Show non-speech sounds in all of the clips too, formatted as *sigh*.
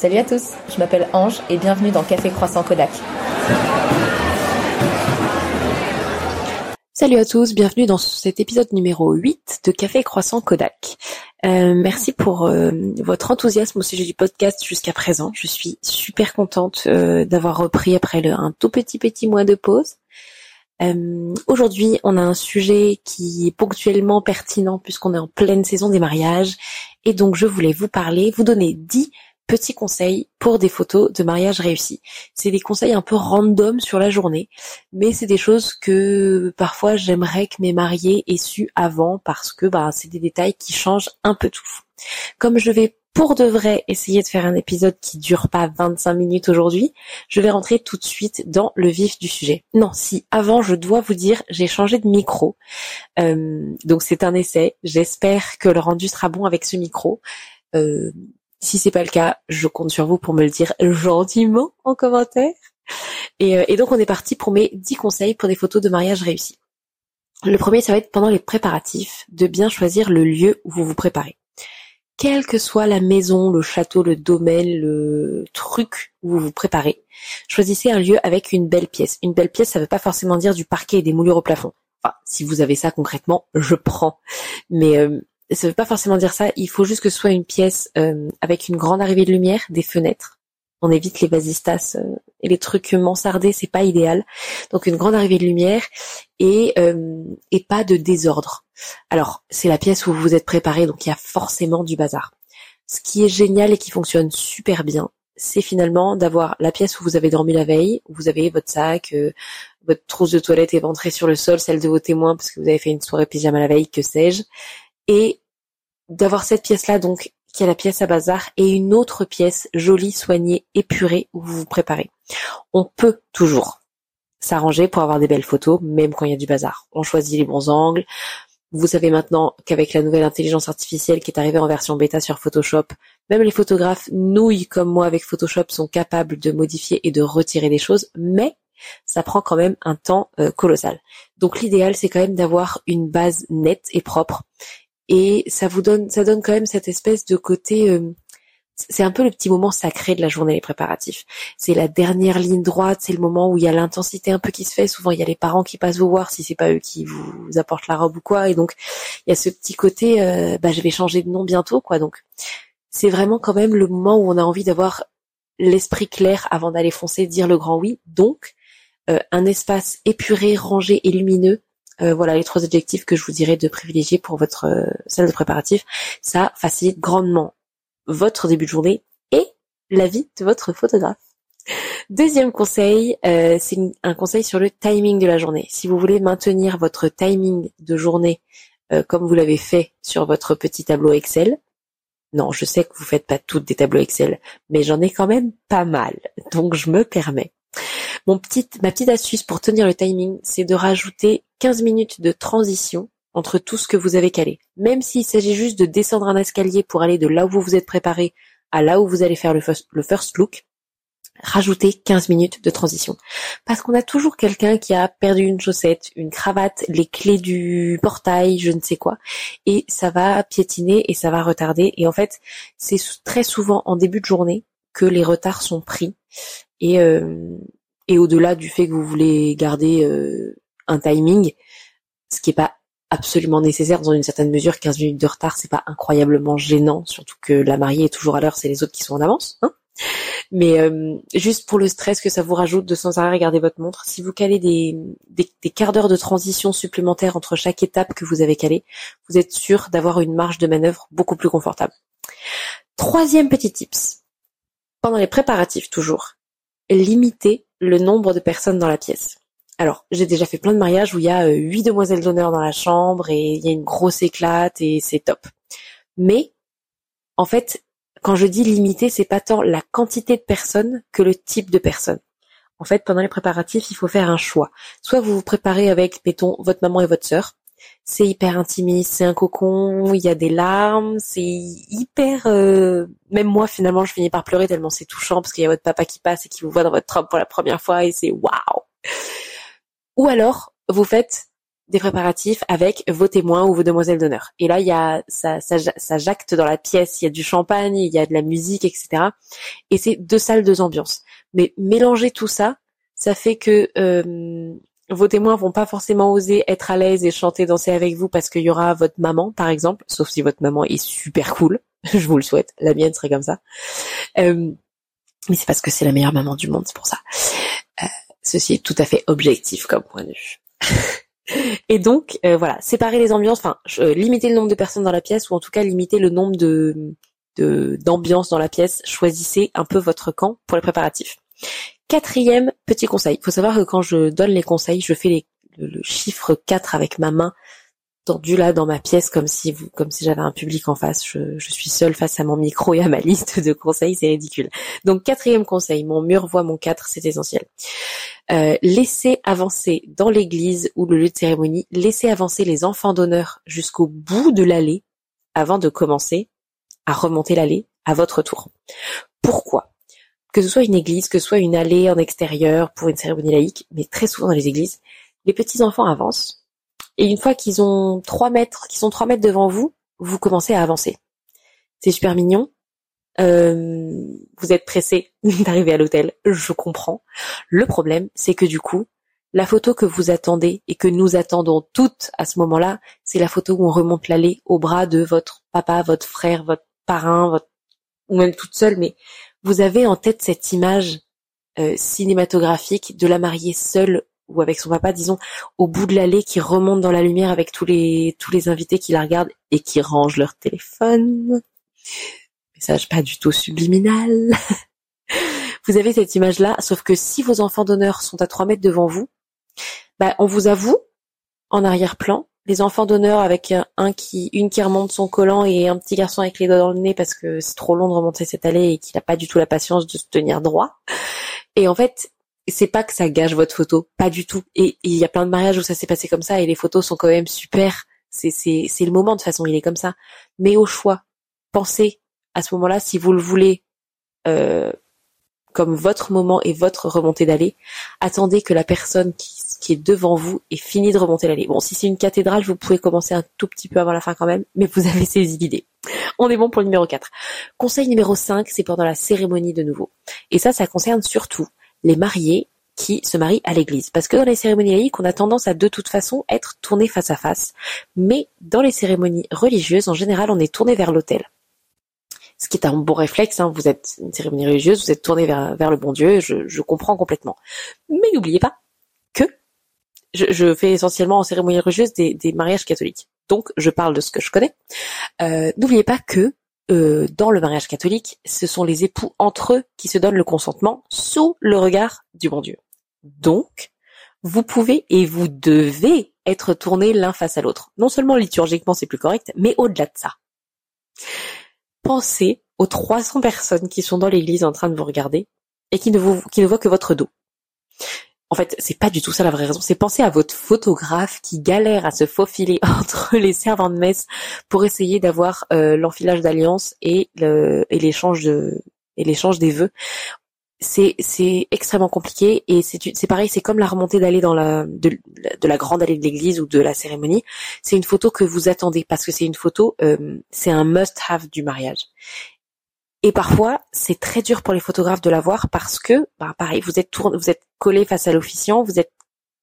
Salut à tous, je m'appelle Ange et bienvenue dans Café Croissant Kodak. Salut à tous, bienvenue dans cet épisode numéro 8 de Café Croissant Kodak. Euh, merci pour euh, votre enthousiasme au sujet du podcast jusqu'à présent. Je suis super contente euh, d'avoir repris après un tout petit petit mois de pause. Aujourd'hui, on a un sujet qui est ponctuellement pertinent puisqu'on est en pleine saison des mariages et donc je voulais vous parler, vous donner 10 petits conseils pour des photos de mariage réussis. C'est des conseils un peu random sur la journée, mais c'est des choses que parfois j'aimerais que mes mariés aient su avant parce que bah, c'est des détails qui changent un peu tout. Comme je vais pour de vrai essayer de faire un épisode qui dure pas 25 minutes aujourd'hui, je vais rentrer tout de suite dans le vif du sujet. Non, si avant je dois vous dire, j'ai changé de micro, euh, donc c'est un essai. J'espère que le rendu sera bon avec ce micro. Euh, si c'est pas le cas, je compte sur vous pour me le dire gentiment en commentaire. Et, euh, donc on est parti pour mes 10 conseils pour des photos de mariage réussies. Le premier, ça va être pendant les préparatifs, de bien choisir le lieu où vous vous préparez. Quelle que soit la maison, le château, le domaine, le truc où vous vous préparez, choisissez un lieu avec une belle pièce. Une belle pièce, ça veut pas forcément dire du parquet et des moulures au plafond. Enfin, si vous avez ça concrètement, je prends. Mais euh, ça veut pas forcément dire ça. Il faut juste que ce soit une pièce euh, avec une grande arrivée de lumière, des fenêtres. On évite les vasistas euh, et les trucs mansardés, c'est pas idéal. Donc une grande arrivée de lumière et euh, et pas de désordre. Alors c'est la pièce où vous vous êtes préparé, donc il y a forcément du bazar. Ce qui est génial et qui fonctionne super bien, c'est finalement d'avoir la pièce où vous avez dormi la veille, où vous avez votre sac, votre trousse de toilette éventrée sur le sol, celle de vos témoins parce que vous avez fait une soirée pyjama la veille, que sais-je, et d'avoir cette pièce-là, donc, qui est la pièce à bazar, et une autre pièce jolie, soignée, épurée, où vous vous préparez. On peut toujours s'arranger pour avoir des belles photos, même quand il y a du bazar. On choisit les bons angles. Vous savez maintenant qu'avec la nouvelle intelligence artificielle qui est arrivée en version bêta sur Photoshop, même les photographes nouilles comme moi avec Photoshop sont capables de modifier et de retirer des choses, mais ça prend quand même un temps euh, colossal. Donc l'idéal c'est quand même d'avoir une base nette et propre et ça vous donne, ça donne quand même cette espèce de côté. Euh, c'est un peu le petit moment sacré de la journée, les préparatifs. C'est la dernière ligne droite, c'est le moment où il y a l'intensité un peu qui se fait. Souvent, il y a les parents qui passent vous voir si c'est pas eux qui vous apportent la robe ou quoi. Et donc, il y a ce petit côté, euh, bah, je vais changer de nom bientôt, quoi. Donc, c'est vraiment quand même le moment où on a envie d'avoir l'esprit clair avant d'aller foncer, dire le grand oui. Donc, euh, un espace épuré, rangé et lumineux, euh, voilà les trois objectifs que je vous dirais de privilégier pour votre euh, salle de préparatif. Ça facilite grandement votre début de journée et la vie de votre photographe. Deuxième conseil, euh, c'est un conseil sur le timing de la journée. Si vous voulez maintenir votre timing de journée comme vous l'avez fait sur votre petit tableau Excel, non, je sais que vous faites pas toutes des tableaux Excel, mais j'en ai quand même pas mal, donc je me permets. Mon petite, ma petite astuce pour tenir le timing, c'est de rajouter 15 minutes de transition entre tout ce que vous avez calé. Même s'il s'agit juste de descendre un escalier pour aller de là où vous vous êtes préparé à là où vous allez faire le first, look, rajoutez 15 minutes de transition. Parce qu'on a toujours quelqu'un qui a perdu une chaussette, une cravate, les clés du portail, je ne sais quoi, et ça va piétiner et ça va retarder. Et en fait, c'est très souvent en début de journée que les retards sont pris. Et, euh, et au-delà du fait que vous voulez garder euh, un timing, ce qui est pas absolument nécessaire dans une certaine mesure, 15 minutes de retard, c'est pas incroyablement gênant, surtout que la mariée est toujours à l'heure, c'est les autres qui sont en avance. Hein Mais euh, juste pour le stress que ça vous rajoute de sans arrêt regarder votre montre, si vous calez des, quarts d'heure de transition supplémentaires entre chaque étape que vous avez calée, vous êtes sûr d'avoir une marge de manœuvre beaucoup plus confortable. Troisième petit tips. Pendant les préparatifs toujours, limitez le nombre de personnes dans la pièce. Alors, j'ai déjà fait plein de mariages où il y a euh, huit demoiselles d'honneur dans la chambre et il y a une grosse éclate et c'est top. Mais, en fait, quand je dis limiter, c'est pas tant la quantité de personnes que le type de personnes. En fait, pendant les préparatifs, il faut faire un choix. Soit vous vous préparez avec, mettons, votre maman et votre sœur, c'est hyper intimiste, c'est un cocon, il y a des larmes, c'est hyper. Euh, même moi finalement, je finis par pleurer tellement c'est touchant parce qu'il y a votre papa qui passe et qui vous voit dans votre robe pour la première fois et c'est waouh. Ou alors vous faites des préparatifs avec vos témoins ou vos demoiselles d'honneur. Et là, il y a ça, ça, jacte dans la pièce, il y a du champagne, il y a de la musique, etc. Et c'est deux salles, deux ambiances. Mais mélanger tout ça, ça fait que euh, vos témoins vont pas forcément oser être à l'aise et chanter, danser avec vous parce qu'il y aura votre maman, par exemple, sauf si votre maman est super cool. *laughs* Je vous le souhaite. La mienne serait comme ça. Euh, mais c'est parce que c'est la meilleure maman du monde, c'est pour ça. Euh, ceci est tout à fait objectif comme point de vue. *laughs* Et donc, euh, voilà, séparer les ambiances, enfin, limiter le nombre de personnes dans la pièce, ou en tout cas limiter le nombre de d'ambiance dans la pièce. Choisissez un peu votre camp pour les préparatifs. Quatrième petit conseil. Il faut savoir que quand je donne les conseils, je fais les, le, chiffre 4 avec ma main là dans ma pièce comme si vous, comme si j'avais un public en face. Je, suis seule face à mon micro et à ma *laughs* liste de conseils, c'est ridicule. Donc quatrième conseil, mon mur voit mon 4, c'est essentiel. Euh, laissez avancer dans l'église ou le lieu de cérémonie, laissez avancer les enfants d'honneur jusqu'au bout de l'allée avant de commencer à remonter l'allée à votre tour. Pourquoi? Que ce soit une église, que ce soit une allée en extérieur pour une cérémonie laïque, mais très souvent dans les églises, les petits enfants avancent et une fois qu'ils ont trois mètres, qu'ils sont trois mètres devant vous, vous commencez à avancer. C'est super mignon, euh, vous êtes pressé *laughs* d'arriver à l'hôtel, je comprends. Le problème, c'est que du coup, la photo que vous attendez et que nous attendons toutes à ce moment-là, c'est la photo où on remonte l'allée au bras de votre papa, votre frère, votre parrain, votre... ou même toute seule, mais vous avez en tête cette image euh, cinématographique de la mariée seule ou avec son papa, disons, au bout de l'allée qui remonte dans la lumière avec tous les tous les invités qui la regardent et qui rangent leur téléphone message pas du tout subliminal. *laughs* vous avez cette image-là, sauf que si vos enfants d'honneur sont à 3 mètres devant vous, bah, on vous avoue, en arrière-plan, les enfants d'honneur avec un qui, une qui remonte son collant et un petit garçon avec les doigts dans le nez parce que c'est trop long de remonter cette allée et qu'il n'a pas du tout la patience de se tenir droit. Et en fait, c'est pas que ça gâche votre photo, pas du tout. Et il y a plein de mariages où ça s'est passé comme ça et les photos sont quand même super. C'est c'est c'est le moment de façon, il est comme ça. Mais au choix, pensez à ce moment-là, si vous le voulez euh, comme votre moment et votre remontée d'allée, attendez que la personne qui, qui, est devant vous ait fini de remonter l'allée. Bon, si c'est une cathédrale, vous pouvez commencer un tout petit peu avant la fin quand même, mais vous avez *laughs* saisi l'idée. On est bon pour le numéro 4. Conseil numéro 5, c'est pendant la cérémonie de nouveau. Et ça, ça concerne surtout les mariés qui se marient à l'église. Parce que dans les cérémonies laïques, on a tendance à de toute façon être tourné face à face. Mais dans les cérémonies religieuses, en général, on est tourné vers l'autel ce qui est un bon réflexe. Hein. Vous êtes une cérémonie religieuse, vous êtes tourné vers, le bon Dieu, je, je comprends complètement. Mais n'oubliez pas que je, fais essentiellement en cérémonie religieuse des, des, mariages catholiques. Donc, je parle de ce que je connais. Euh, n'oubliez pas que euh, dans le mariage catholique, ce sont les époux entre eux qui se donnent le consentement sous le regard du bon Dieu. Donc, vous pouvez et vous devez être tournés l'un face à l'autre. Non seulement liturgiquement c'est plus correct, mais au-delà de ça. Pensez aux 300 personnes qui sont dans l'église en train de vous regarder et qui ne vous, qui ne voient que votre dos. En fait, c'est pas du tout ça la vraie raison. C'est penser à votre photographe qui galère à se faufiler *laughs* entre les servants de messe pour essayer d'avoir euh, l'enfilage d'alliance et l'échange de et l'échange des vœux. C'est c'est extrêmement compliqué et c'est c'est pareil c'est comme la remontée d'aller dans la de, la grande allée de l'église ou de la cérémonie. C'est une photo que vous attendez parce que c'est une photo euh, c'est un must have du mariage et parfois c'est très dur pour les photographes de la voir parce que bah, pareil vous êtes tourné vous êtes collé face à l'officiant vous êtes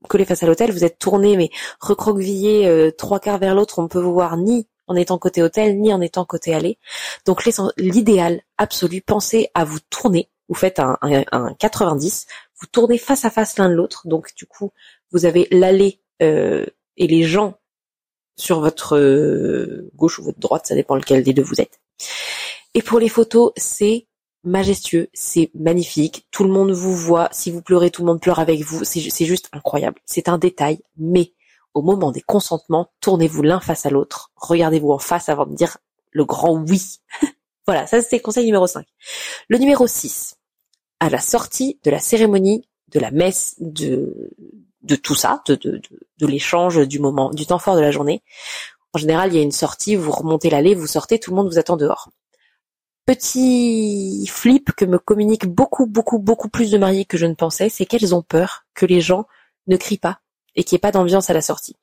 collé face à l'hôtel vous êtes tourné mais recroquevillé euh, trois quarts vers l'autre on ne peut vous voir ni en étant côté hôtel ni en étant côté allée. Donc l'idéal absolu pensez à vous tourner. Vous faites un, un, 90, vous tournez face à face l'un de l'autre, donc du coup vous avez l'allée euh, et les gens sur votre euh, gauche ou votre droite, ça dépend lequel des deux vous êtes. Et pour les photos, c'est majestueux, c'est magnifique, tout le monde vous voit, si vous pleurez, tout le monde pleure avec vous, c'est juste incroyable. C'est un détail, mais au moment des consentements, tournez-vous l'un face à l'autre, regardez-vous en face avant de dire le grand oui. *laughs* voilà, ça c'est conseil numéro 5. Le numéro 6, à la sortie de la cérémonie, de la messe, de, tout ça, de, de, l'échange, du moment, du temps fort de la journée. En général, il y a une sortie, vous remontez l'allée, vous sortez, tout le monde vous attend dehors. Petit flip que me communique beaucoup, beaucoup, beaucoup plus de mariés que je ne pensais, c'est qu'elles ont peur que les gens ne crient pas et qu'il n'y ait pas d'ambiance à la sortie.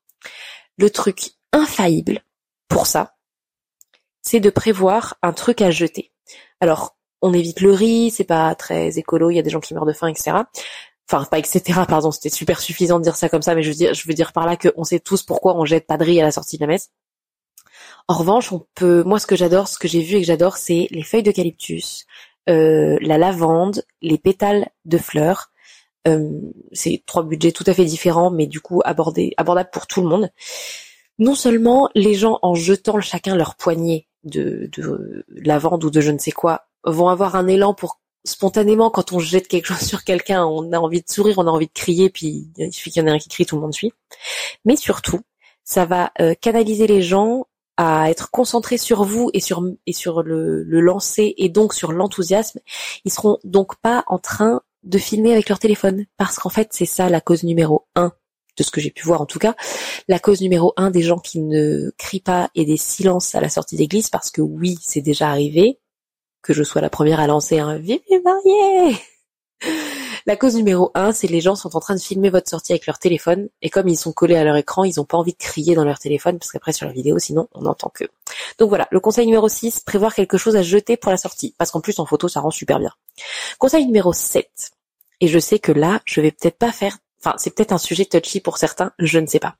Le truc infaillible pour ça, c'est de prévoir un truc à jeter. Alors, on évite le riz, c'est pas très écolo, il y a des gens qui meurent de faim, etc. Enfin, pas etc. Pardon, c'était super suffisant de dire ça comme ça, mais je veux dire, je veux dire par là qu'on sait tous pourquoi on jette pas de riz à la sortie de la messe. En revanche, on peut, moi, ce que j'adore, ce que j'ai vu et que j'adore, c'est les feuilles d'eucalyptus, euh, la lavande, les pétales de fleurs. Euh, c'est trois budgets tout à fait différents, mais du coup abordés, abordables pour tout le monde. Non seulement les gens, en jetant chacun leur poignée de, de lavande ou de je ne sais quoi, vont avoir un élan pour spontanément quand on jette quelque chose *laughs* sur quelqu'un, on a envie de sourire, on a envie de crier, puis il suffit qu'il y en ait un qui crie, tout le monde suit. Mais surtout, ça va euh, canaliser les gens à être concentrés sur vous et sur et sur le, le lancer et donc sur l'enthousiasme, ils seront donc pas en train de filmer avec leur téléphone. Parce qu'en fait c'est ça la cause numéro un de ce que j'ai pu voir en tout cas, la cause numéro un des gens qui ne crient pas et des silences à la sortie d'église parce que oui c'est déjà arrivé que je sois la première à lancer un vive marié la cause numéro un, c'est les gens sont en train de filmer votre sortie avec leur téléphone et comme ils sont collés à leur écran, ils n'ont pas envie de crier dans leur téléphone parce qu'après sur la vidéo, sinon on n'entend que. Donc voilà, le conseil numéro 6, prévoir quelque chose à jeter pour la sortie parce qu'en plus en photo ça rend super bien. Conseil numéro 7. Et je sais que là, je vais peut-être pas faire enfin c'est peut-être un sujet touchy pour certains, je ne sais pas.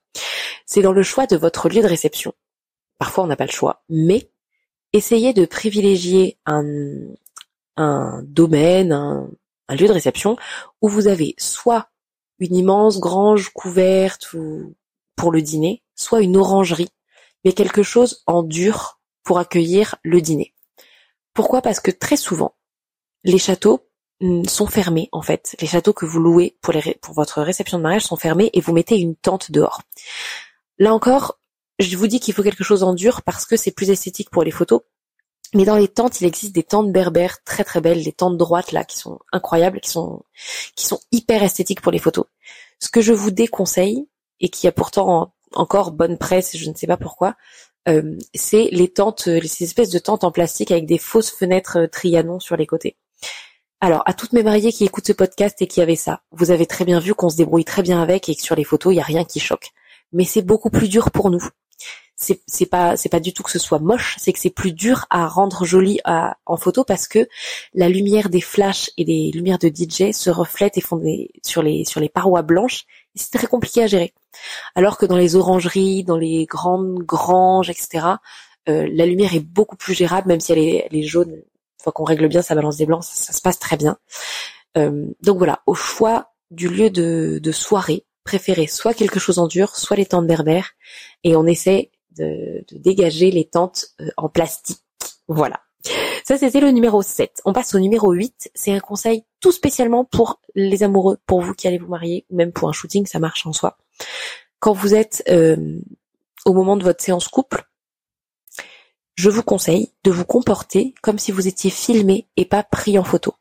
C'est dans le choix de votre lieu de réception. Parfois on n'a pas le choix, mais essayez de privilégier un, un domaine, un, un lieu de réception où vous avez soit une immense grange couverte ou pour le dîner, soit une orangerie, mais quelque chose en dur pour accueillir le dîner. Pourquoi? Parce que très souvent, les châteaux mm, sont fermés en fait. Les châteaux que vous louez pour votre réception de mariage sont fermés et vous mettez une tente dehors. Là encore, je vous dis qu'il faut quelque chose en dur parce que c'est plus esthétique pour les photos, mais dans les tentes, il existe des tentes berbères très très belles, des tentes droites là qui sont incroyables, qui sont qui sont hyper esthétiques pour les photos. Ce que je vous déconseille et qui a pourtant encore bonne presse, je ne sais pas pourquoi, euh, c'est les tentes, ces espèces de tentes en plastique avec des fausses fenêtres euh, Trianon sur les côtés. Alors, à toutes mes mariées qui écoutent ce podcast et qui avaient ça, vous avez très bien vu qu'on se débrouille très bien avec et que sur les photos, il n'y a rien qui choque. Mais c'est beaucoup plus dur pour nous c'est c'est pas c'est pas du tout que ce soit moche, c'est que c'est plus dur à rendre joli à, en photo parce que la lumière des flashs et des lumières de DJ se reflètent et font des, sur les sur les parois blanches. C'est très compliqué à gérer. Alors que dans les orangeries, dans les grandes granges, etc., euh, la lumière est beaucoup plus gérable, même si elle est, elle est jaune. Une fois qu'on règle bien sa balance des blancs, ça, se passe très bien. Euh, donc voilà, au choix du lieu de, de soirée, préférez soit quelque chose en dur, soit les tentes berbères, et on essaie de, dégager les tentes euh, en plastique. Voilà. Ça, c'était le numéro 7. On passe au numéro 8. C'est un conseil tout spécialement pour les amoureux, pour vous qui allez vous marier, ou même pour un shooting, ça marche en soi. Quand vous êtes euh, au moment de votre séance couple, je vous conseille de vous comporter comme si vous étiez filmé et pas pris en photo.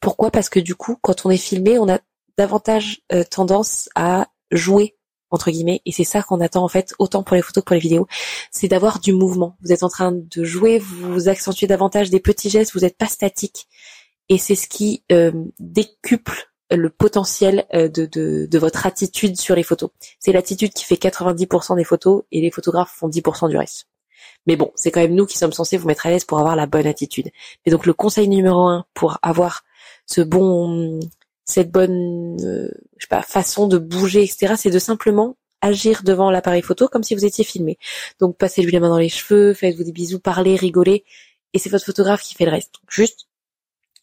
Pourquoi? Parce que du coup, quand on est filmé, on a davantage euh, tendance à jouer entre guillemets, et c'est ça qu'on attend en fait autant pour les photos que pour les vidéos, c'est d'avoir du mouvement. Vous êtes en train de jouer, vous accentuez davantage des petits gestes, vous n'êtes pas statique, et c'est ce qui euh, décuple le potentiel euh, de, de, de, votre attitude sur les photos. C'est l'attitude qui fait 90% des photos et les photographes font 10% du reste. Mais bon, c'est quand même nous qui sommes censés vous mettre à l'aise pour avoir la bonne attitude. Et donc le conseil numéro un pour avoir ce bon cette bonne euh, je sais pas façon de bouger etc c'est de simplement agir devant l'appareil photo comme si vous étiez filmé. Donc passez-lui la main dans les cheveux faites-vous des bisous parlez rigolez et c'est votre photographe qui fait le reste. Juste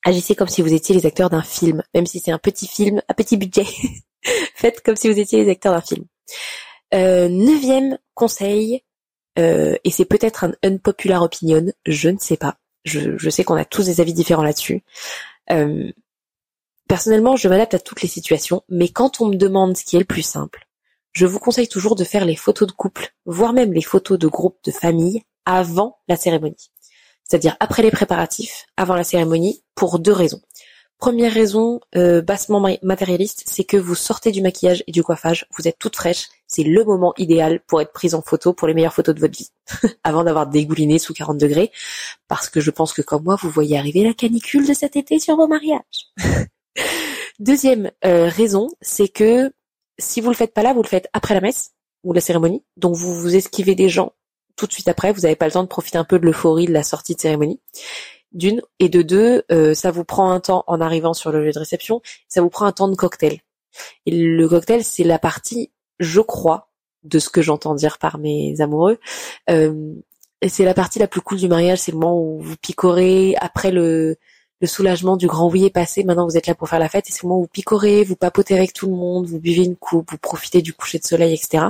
agissez comme si vous étiez les acteurs d'un film même si c'est un petit film à petit budget. *laughs* Faites comme si vous étiez les acteurs d'un film. Euh, neuvième conseil euh, et c'est peut-être un unpopular opinion je ne sais pas. Je, je sais qu'on a tous des avis différents là-dessus. Euh, Personnellement, je m'adapte à toutes les situations, mais quand on me demande ce qui est le plus simple, je vous conseille toujours de faire les photos de couple, voire même les photos de groupe de famille avant la cérémonie. C'est-à-dire après les préparatifs, avant la cérémonie, pour deux raisons. Première raison, euh, bassement matérialiste, c'est que vous sortez du maquillage et du coiffage, vous êtes toute fraîche, c'est le moment idéal pour être prise en photo pour les meilleures photos de votre vie, *laughs* avant d'avoir dégouliné sous 40 degrés, parce que je pense que comme moi, vous voyez arriver la canicule de cet été sur vos mariages. *laughs* Deuxième euh, raison, c'est que si vous le faites pas là, vous le faites après la messe ou la cérémonie, donc vous vous esquivez des gens tout de suite après, vous n'avez pas le temps de profiter un peu de l'euphorie de la sortie de cérémonie. D'une et de deux, euh, ça vous prend un temps en arrivant sur le lieu de réception, ça vous prend un temps de cocktail. Et le cocktail, c'est la partie, je crois, de ce que j'entends dire par mes amoureux, euh, c'est la partie la plus cool du mariage, c'est le moment où vous picorez après le le soulagement du grand oui est passé, maintenant vous êtes là pour faire la fête, et c'est le moment où vous picorez, vous papotez avec tout le monde, vous buvez une coupe, vous profitez du coucher de soleil, etc.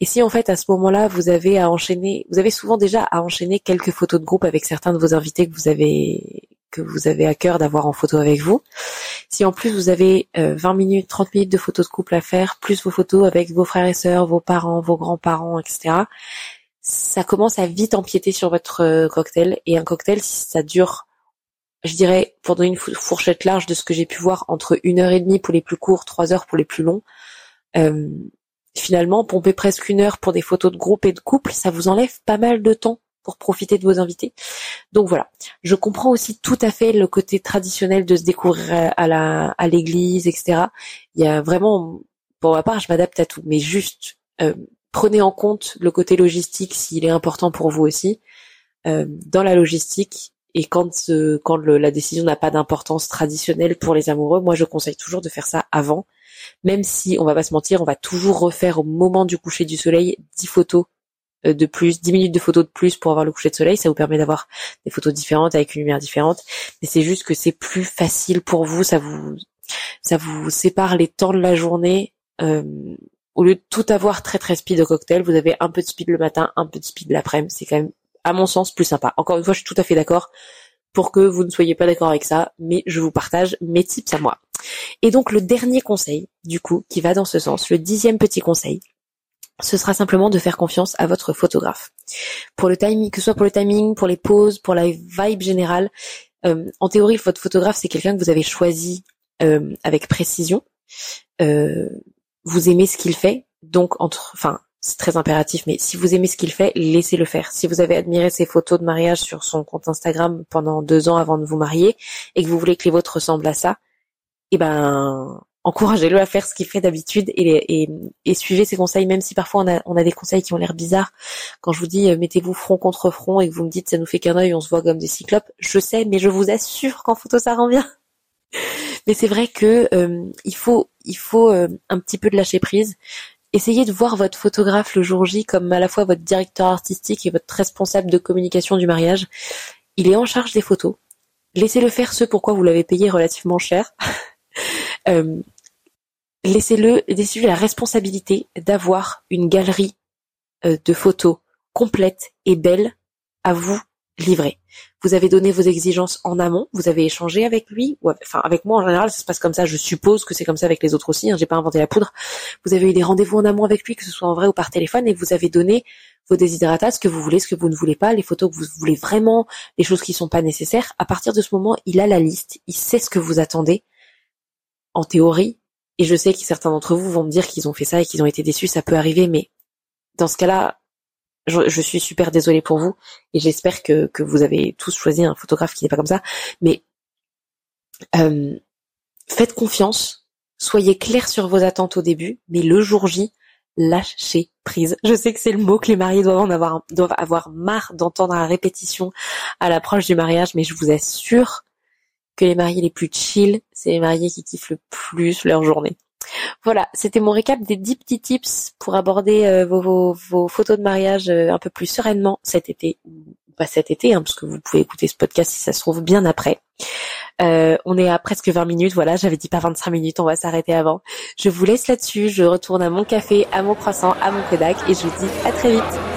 Et si en fait à ce moment-là vous avez à enchaîner, vous avez souvent déjà à enchaîner quelques photos de groupe avec certains de vos invités que vous avez que vous avez à cœur d'avoir en photo avec vous. Si en plus vous avez 20 euh, minutes, 30 minutes de photos de couple à faire, plus vos photos avec vos frères et sœurs, vos parents, vos grands-parents, etc., ça commence à vite empiéter sur votre euh, cocktail. Et un cocktail, si ça dure je dirais, pour donner une fourchette large de ce que j'ai pu voir, entre une heure et demie pour les plus courts, trois heures pour les plus longs. Euh, finalement, pomper presque une heure pour des photos de groupe et de couple, ça vous enlève pas mal de temps pour profiter de vos invités. Donc voilà, je comprends aussi tout à fait le côté traditionnel de se découvrir à la à l'église, etc. Il y a vraiment, pour ma part, je m'adapte à tout, mais juste euh, prenez en compte le côté logistique s'il est important pour vous aussi. Euh, dans la logistique, et quand quand la décision n'a pas d'importance traditionnelle pour les amoureux, moi je conseille toujours de faire ça avant, même si on va pas se mentir, on va toujours refaire au moment du coucher du soleil 10 photos euh, de plus, 10 minutes de photos de plus pour avoir le coucher de soleil, ça vous permet d'avoir des photos différentes avec une lumière différente, mais c'est juste que c'est plus facile pour vous, ça vous ça vous sépare les temps de la journée. Euh, au lieu de tout avoir très très speed au cocktail, vous avez un peu de speed le matin, un peu de speed l'après-midi, c'est quand même à mon sens, plus sympa. Encore une fois, je suis tout à fait d'accord pour que vous ne soyez pas d'accord avec ça, mais je vous partage mes tips à moi. Et donc le dernier conseil, du coup, qui va dans ce sens, le dixième petit conseil, ce sera simplement de faire confiance à votre photographe. Pour le timing, que ce soit pour le timing, pour les poses, pour la vibe générale, euh, en théorie, votre photographe, c'est quelqu'un que vous avez choisi euh, avec précision. Euh, vous aimez ce qu'il fait, donc entre, enfin, c'est très impératif, mais si vous aimez ce qu'il fait, laissez-le faire. Si vous avez admiré ses photos de mariage sur son compte Instagram pendant deux ans avant de vous marier et que vous voulez que les vôtres ressemblent à ça, eh ben, encouragez-le à faire ce qu'il fait d'habitude et, suivez ses conseils, même si parfois on a, des conseils qui ont l'air bizarres. Quand je vous dis euh, mettez-vous front contre front et que vous me dites ça nous fait qu'un œil, on se voit comme des cyclopes, je sais, mais je vous assure qu'en photo ça rend bien. *laughs* mais c'est vrai que euh, il faut, il faut euh, un petit peu de lâcher prise essayez de voir votre photographe le jour J comme à la fois votre directeur artistique et votre responsable de communication du mariage. Il est en charge des photos. Laissez-le faire ce pourquoi vous l'avez payé relativement cher. *laughs* euh, laissez-le, laissez-lui la responsabilité d'avoir une galerie euh, de photos complète et belle à vous livrer vous avez donné vos exigences en amont, vous avez échangé avec lui, ou enfin avec moi en général, ça se passe comme ça. Je suppose que c'est comme ça avec les autres aussi. Hein, J'ai pas inventé la poudre. Vous avez eu des rendez-vous en amont avec lui, que ce soit en vrai ou par téléphone, et vous avez donné vos désiderata, ce que vous voulez, ce que vous ne voulez pas, les photos que vous voulez vraiment, les choses qui sont pas nécessaires. À partir de ce moment, il a la liste, il sait ce que vous attendez. En théorie, et je sais que certains d'entre vous vont me dire qu'ils ont fait ça et qu'ils ont été déçus, ça peut arriver, mais dans ce cas-là, je, suis super désolée pour vous et j'espère que, que vous avez tous choisi un photographe qui n'est pas comme ça. Mais euh, faites confiance, soyez clair sur vos attentes au début, mais le jour J, lâchez prise. Je sais que c'est le mot que les mariés doivent en avoir, doivent avoir marre d'entendre à répétition à l'approche du mariage, mais je vous assure que les mariés les plus chill, c'est les mariés qui kiffent le plus leur journée. Voilà, c'était mon récap des 10 petits tips pour aborder euh, vos, vos, photos de mariage euh, un peu plus sereinement cet été, pas cet été, hein, parce que vous pouvez écouter ce podcast si ça se trouve bien après. Euh, on est à presque 20 minutes, voilà, j'avais dit pas 25 minutes, on va s'arrêter avant. Je vous laisse là-dessus, je retourne à mon café, à mon croissant, à mon Kodak et je vous dis à très vite.